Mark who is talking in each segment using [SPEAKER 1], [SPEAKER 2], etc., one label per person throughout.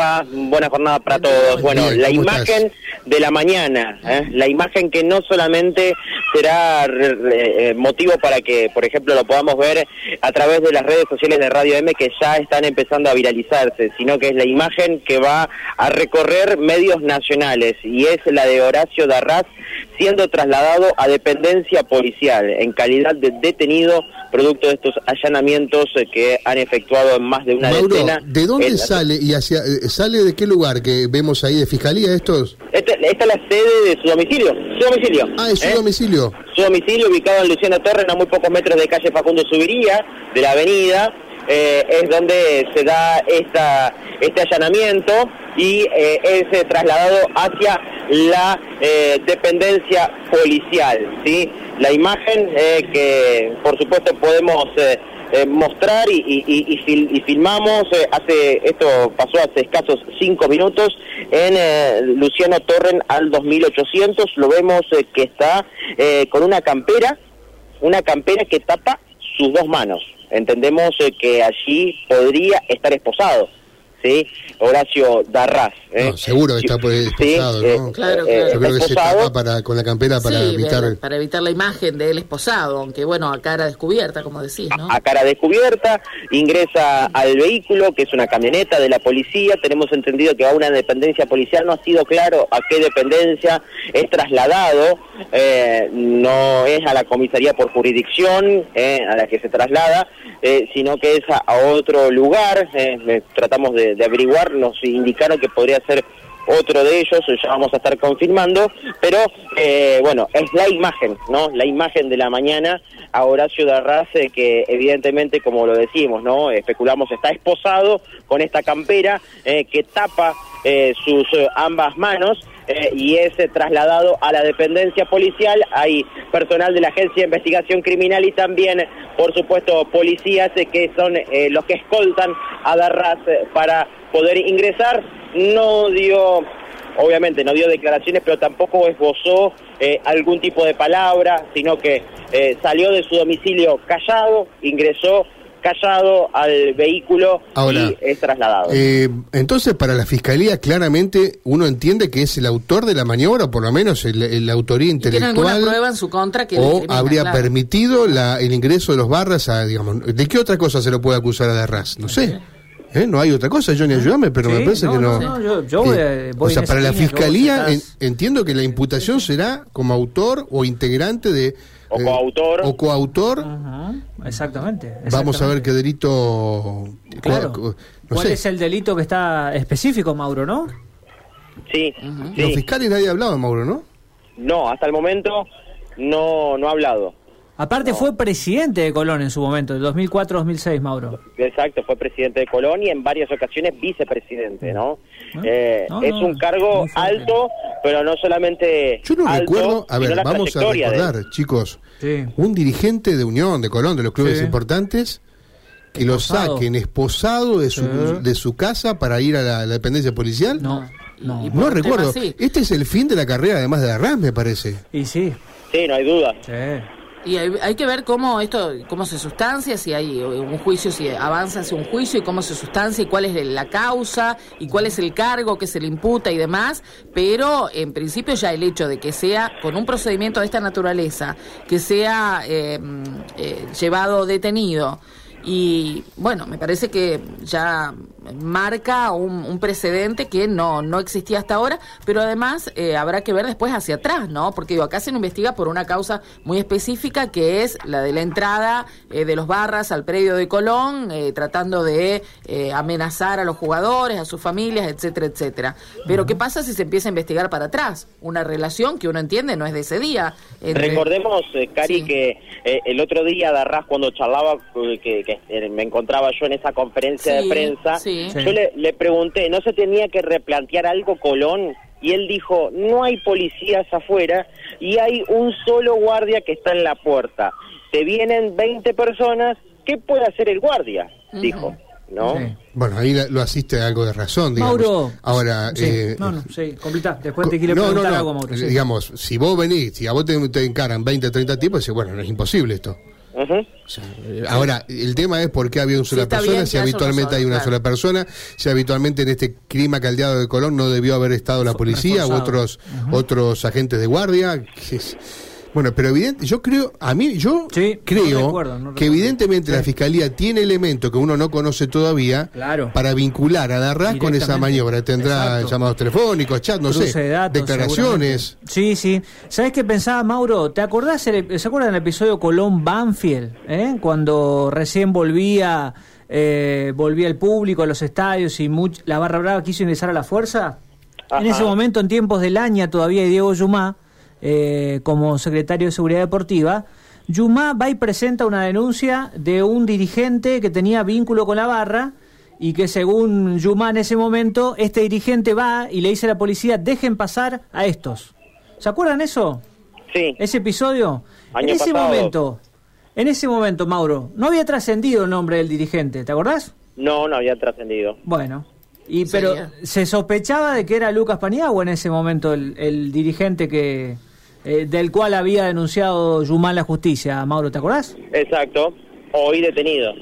[SPEAKER 1] va? Buena jornada para todos. Bueno, la imagen de la mañana, ¿eh? la imagen que no solamente será eh, motivo para que, por ejemplo, lo podamos ver a través de las redes sociales de Radio M que ya están empezando a viralizarse, sino que es la imagen que va a recorrer medios nacionales y es la de Horacio Darraz siendo trasladado a dependencia policial en calidad de detenido producto de estos allanamientos eh, que han efectuado en más de una
[SPEAKER 2] Mauro,
[SPEAKER 1] decena.
[SPEAKER 2] ¿De dónde sale y hacia eh, sale de qué lugar que vemos ahí de fiscalía estos?
[SPEAKER 1] Esta, esta es la sede de su domicilio, su domicilio.
[SPEAKER 2] Ah, es su
[SPEAKER 1] ¿eh?
[SPEAKER 2] domicilio.
[SPEAKER 1] Su domicilio ubicado en Luciano Torres, a muy pocos metros de calle Facundo Subiría, de la avenida. Eh, es donde se da esta, este allanamiento y eh, es trasladado hacia la eh, dependencia policial. ¿sí? La imagen eh, que por supuesto podemos eh, eh, mostrar y, y- y- fil- y filmamos, hace esto pasó hace escasos cinco minutos en eh, Luciano Torren al 2800, lo vemos que está con una campera, una campera que tapa sus dos manos. Entendemos que allí podría estar esposado, ¿sí? Horacio Darraz. ¿eh?
[SPEAKER 2] No, seguro que está pues,
[SPEAKER 1] Sí,
[SPEAKER 2] esposado,
[SPEAKER 1] eh,
[SPEAKER 2] ¿no?
[SPEAKER 3] Claro,
[SPEAKER 1] eh,
[SPEAKER 3] claro.
[SPEAKER 2] Yo creo que se tapa para, con la campera para
[SPEAKER 3] Sí,
[SPEAKER 2] evitar...
[SPEAKER 3] para evitar la imagen de él esposado, aunque bueno, a cara descubierta, como decís, ¿no?
[SPEAKER 1] a cara descubierta, ingresa al vehículo, que es una camioneta de la policía, tenemos entendido que va a una dependencia policial, no ha sido claro a qué dependencia es trasladado, eh, no es a la comisaría por jurisdicción eh, a la que se traslada, eh, sino que es a, a otro lugar, tratamos de, de averiguar, nos indicaron que podría ser otro de ellos, ya vamos a estar confirmando, pero eh, bueno, es la imagen, ¿no? La imagen de la mañana a Horacio Darraz, eh, que evidentemente, como lo decimos, ¿no? Especulamos, está esposado con esta campera eh, que tapa eh, sus eh, ambas manos eh, y es eh, trasladado a la dependencia policial. Hay personal de la Agencia de Investigación Criminal y también, por supuesto, policías que son los que escoltan a Darraz eh, para poder ingresar. No dio, obviamente, no dio declaraciones, pero tampoco esbozó eh, algún tipo de palabra, sino que eh, salió de su domicilio callado, ingresó callado al vehículo
[SPEAKER 2] Ahora,
[SPEAKER 1] y es trasladado.
[SPEAKER 2] Eh, entonces, para la fiscalía, claramente uno entiende que es el autor de la maniobra, o por lo menos la autoría
[SPEAKER 3] ¿Y ¿Tiene alguna
[SPEAKER 2] intelectual,
[SPEAKER 3] prueba en su contra que
[SPEAKER 2] o habría
[SPEAKER 3] claro?
[SPEAKER 2] permitido la- el ingreso de los barras a, digamos, ¿de qué otra cosa se lo puede acusar a Darraz? No sé. ¿Eh? No hay otra cosa, Johnny, ayúdame, pero
[SPEAKER 4] Sí,
[SPEAKER 2] me parece
[SPEAKER 4] no,
[SPEAKER 2] que no.
[SPEAKER 4] no, no, yo- yo voy a- voy
[SPEAKER 2] o sea, para la fiscalía
[SPEAKER 4] estás-
[SPEAKER 2] en- entiendo que la imputación será como autor o integrante de...
[SPEAKER 1] O
[SPEAKER 2] eh,
[SPEAKER 1] coautor.
[SPEAKER 2] o coautor.
[SPEAKER 4] Ajá, exactamente,
[SPEAKER 2] Vamos a ver qué delito...
[SPEAKER 4] Claro. ¿Cuál
[SPEAKER 2] sé.
[SPEAKER 4] es el delito que está específico, Mauro, no?
[SPEAKER 1] Sí, sí.
[SPEAKER 2] Los fiscales nadie ha hablado, Mauro, ¿no?
[SPEAKER 1] No, hasta el momento no, no ha hablado.
[SPEAKER 4] Aparte fue presidente de Colón en su momento, de 2004-2006, Mauro.
[SPEAKER 1] Exacto, fue presidente de Colón y en varias ocasiones vicepresidente, ¿no?
[SPEAKER 4] ¿No?
[SPEAKER 1] Eh,
[SPEAKER 4] No,
[SPEAKER 1] es
[SPEAKER 4] no,
[SPEAKER 1] un cargo alto, pero no solamente
[SPEAKER 2] Yo no
[SPEAKER 1] alto,
[SPEAKER 2] recuerdo, a ver, vamos a
[SPEAKER 1] de-
[SPEAKER 2] recordar, chicos,
[SPEAKER 4] Sí.
[SPEAKER 2] un dirigente de Unión, de Colón, de los clubes
[SPEAKER 4] Sí.
[SPEAKER 2] importantes, que lo saquen esposado de su,
[SPEAKER 4] Sí.
[SPEAKER 2] de su casa para ir a la, la dependencia policial.
[SPEAKER 4] No, no.
[SPEAKER 2] No recuerdo.
[SPEAKER 3] tema.
[SPEAKER 2] Este es el fin de la carrera, además de Arras, me parece.
[SPEAKER 4] Y sí,
[SPEAKER 1] Sí, no hay duda.
[SPEAKER 4] sí.
[SPEAKER 3] Y hay, hay que ver cómo esto, cómo se sustancia, si hay un juicio, si avanza hacia un juicio y cómo se sustancia y cuál es la causa y cuál es el cargo que se le imputa y demás. Pero en principio ya el hecho de que sea con un procedimiento de esta naturaleza, que sea eh, eh, llevado detenido. Y bueno, me parece que ya marca un, un precedente que no, no existía hasta ahora, pero además eh, habrá que ver después hacia atrás, ¿no? Porque digo, acá se investiga por una causa muy específica que es la de la entrada eh, de los barras al predio de Colón, eh, tratando de eh, amenazar a los jugadores, a sus familias, etcétera, etcétera. Pero ¿qué pasa si se empieza a investigar para atrás? Una relación que uno entiende no es de ese día. entre-
[SPEAKER 1] Recordemos, eh, Cari,
[SPEAKER 3] Sí.
[SPEAKER 1] que eh, el otro día Darraz cuando charlaba, que, que, me encontraba yo en esa conferencia
[SPEAKER 3] Sí,
[SPEAKER 1] de prensa,
[SPEAKER 3] sí.
[SPEAKER 4] Sí.
[SPEAKER 1] yo le, le pregunté, ¿no se tenía que replantear algo Colón? Y él dijo, no hay policías afuera y hay un solo guardia que está en la puerta. Te vienen 20 personas, ¿qué puede hacer el guardia? Dijo, ¿no?
[SPEAKER 4] Sí.
[SPEAKER 2] Bueno, ahí la- lo asiste a algo de razón, digamos.
[SPEAKER 4] Mauro.
[SPEAKER 2] Ahora,
[SPEAKER 4] Sí.
[SPEAKER 2] eh,
[SPEAKER 4] no, no, sí, completa. Después te quiero
[SPEAKER 2] no, no,
[SPEAKER 4] preguntar
[SPEAKER 2] no,
[SPEAKER 4] algo, Mauro. sí.
[SPEAKER 2] Digamos, si vos venís, si a vos te, te encaran 20, 30 tipos, decís, bueno, no es imposible esto. O sea, eh, ahora, el tema es por qué había una sola persona,
[SPEAKER 3] bien
[SPEAKER 2] si habitualmente hay una sola persona, si habitualmente en este clima caldeado de Colón no debió haber estado la policía u otros otros agentes de guardia. que es- Bueno, pero evidente, yo creo, a mí, yo
[SPEAKER 4] Sí, no
[SPEAKER 2] creo
[SPEAKER 4] recuerdo, no
[SPEAKER 2] que evidentemente la fiscalía tiene elementos que uno no conoce todavía
[SPEAKER 4] Claro.
[SPEAKER 2] para vincular a Darras con esa maniobra. Tendrá
[SPEAKER 4] Exacto.
[SPEAKER 2] llamados telefónicos, chat, no
[SPEAKER 4] Cruce
[SPEAKER 2] sé,
[SPEAKER 4] de datos,
[SPEAKER 2] declaraciones.
[SPEAKER 4] Sí, sí. ¿Sabes qué pensaba Mauro? ¿Te acordás? el- ¿Se acuerdan del episodio Colón Banfield? eh? Cuando recién volvía eh, volvía el público a los estadios y much- la barra brava quiso ingresar a la fuerza.
[SPEAKER 1] Ajá.
[SPEAKER 4] En ese momento, en tiempos del Aña, todavía hay Diego Yumá eh, como secretario de Seguridad Deportiva. Yumá va y presenta una denuncia de un dirigente que tenía vínculo con la barra y que según Yumá en ese momento, este dirigente va y le dice a la policía, dejen pasar a estos. ¿Se acuerdan eso?
[SPEAKER 1] Sí.
[SPEAKER 4] Ese episodio.
[SPEAKER 1] Año
[SPEAKER 4] en ese
[SPEAKER 1] pasado.
[SPEAKER 4] momento, en ese momento, Mauro, no había trascendido el nombre del dirigente, ¿te acordás?
[SPEAKER 1] No, no había trascendido.
[SPEAKER 4] Bueno, y pero
[SPEAKER 3] Sería.
[SPEAKER 4] se sospechaba de que era Lucas Paniagua en ese momento el, el dirigente que eh, del cual había denunciado Yumán la justicia, Mauro, ¿te acordás?
[SPEAKER 1] Exacto. Hoy detenido.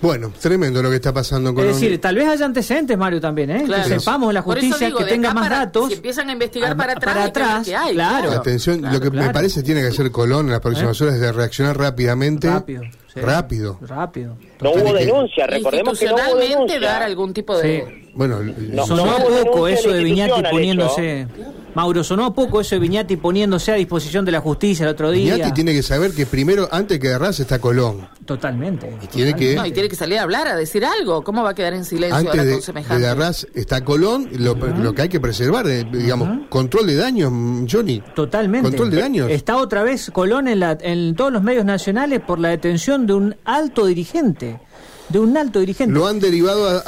[SPEAKER 2] Bueno, tremendo lo que está pasando con
[SPEAKER 4] Es decir, tal vez haya antecedentes, Mario, también, ¿eh?
[SPEAKER 3] Claro.
[SPEAKER 4] Que sepamos la justicia,
[SPEAKER 3] digo,
[SPEAKER 4] que tenga más
[SPEAKER 3] para-
[SPEAKER 4] datos.
[SPEAKER 3] Si empiezan a investigar
[SPEAKER 4] a-
[SPEAKER 3] para atrás,
[SPEAKER 4] para
[SPEAKER 3] que
[SPEAKER 4] atrás,
[SPEAKER 3] qué hay,
[SPEAKER 4] claro.
[SPEAKER 2] Atención, lo que me
[SPEAKER 4] claro.
[SPEAKER 2] parece tiene que hacer Colón en las próximas horas es de reaccionar rápidamente.
[SPEAKER 4] Rápido. sí.
[SPEAKER 2] Rápido.
[SPEAKER 4] Rápido.
[SPEAKER 1] No hubo
[SPEAKER 2] que-
[SPEAKER 1] denuncia, recordemos que no hubo denuncia.
[SPEAKER 3] dar algún tipo de...
[SPEAKER 4] Sí.
[SPEAKER 2] Bueno,
[SPEAKER 1] No,
[SPEAKER 4] sonó
[SPEAKER 1] no
[SPEAKER 4] poco eso
[SPEAKER 1] de
[SPEAKER 4] Viñati poniéndose. Mauro, sonó a poco eso de Viñati poniéndose a disposición de la justicia el otro día.
[SPEAKER 2] Iñaki tiene que saber que primero, antes que Arras está Colón.
[SPEAKER 4] Totalmente.
[SPEAKER 2] Y tiene que,
[SPEAKER 3] No, y tiene que salir a hablar, a decir algo. ¿Cómo va a quedar en silencio
[SPEAKER 2] antes
[SPEAKER 3] ahora
[SPEAKER 2] de,
[SPEAKER 3] con
[SPEAKER 2] de? Arras está Colón, lo, lo que hay que preservar, eh, digamos, control de daños, Johnny.
[SPEAKER 4] Totalmente.
[SPEAKER 2] Control de daños.
[SPEAKER 4] Está otra vez Colón en, la, en todos los medios nacionales por la detención de un alto dirigente. De un alto dirigente.
[SPEAKER 2] Lo han derivado a,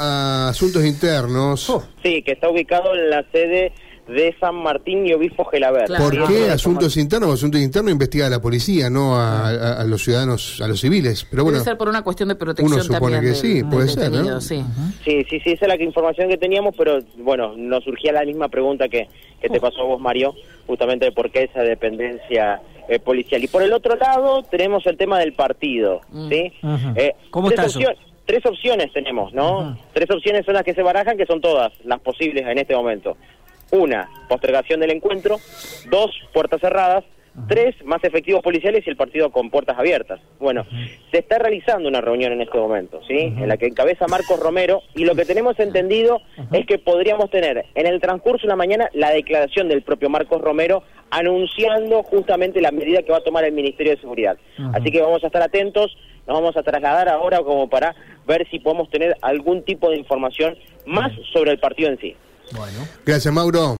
[SPEAKER 2] a asuntos internos.
[SPEAKER 4] Oh.
[SPEAKER 1] Sí, que está ubicado en la sede de San Martín y Obispo Gelabert.
[SPEAKER 3] Claro.
[SPEAKER 2] ¿Por qué asuntos internos? Asuntos internos investiga la policía, no a, a- a los ciudadanos, a los civiles. Pero bueno,
[SPEAKER 3] Debe ser por una cuestión de protección
[SPEAKER 2] uno supone
[SPEAKER 3] también
[SPEAKER 2] que
[SPEAKER 3] del-
[SPEAKER 2] sí, puede ser, ¿no?
[SPEAKER 3] sí.
[SPEAKER 1] Sí, sí, sí, esa es la que- información que teníamos, pero bueno, nos surgía la misma pregunta que, que te pasó a vos, Mario, justamente de por qué esa dependencia eh, policial. Y por el otro lado, tenemos el tema del partido, ¿sí?
[SPEAKER 4] Ujú.
[SPEAKER 1] Eh,
[SPEAKER 4] ¿Cómo
[SPEAKER 1] tres
[SPEAKER 4] está eso?
[SPEAKER 1] Tres opciones tenemos, ¿no? Tres opciones son las que se barajan, que son todas las posibles en este momento. Una, postergación del encuentro. Dos, puertas cerradas. Tres, más efectivos policiales y el partido con puertas abiertas. Bueno, se está realizando una reunión en este momento, ¿sí? En la que encabeza Marcos Romero y lo que tenemos entendido es que podríamos tener en el transcurso de la mañana la declaración del propio Marcos Romero anunciando justamente la medida que va a tomar el Ministerio de Seguridad. Así que vamos a estar atentos, nos vamos a trasladar ahora como para ver si podemos tener algún tipo de información más sobre el partido en sí.
[SPEAKER 2] Gracias Mauro.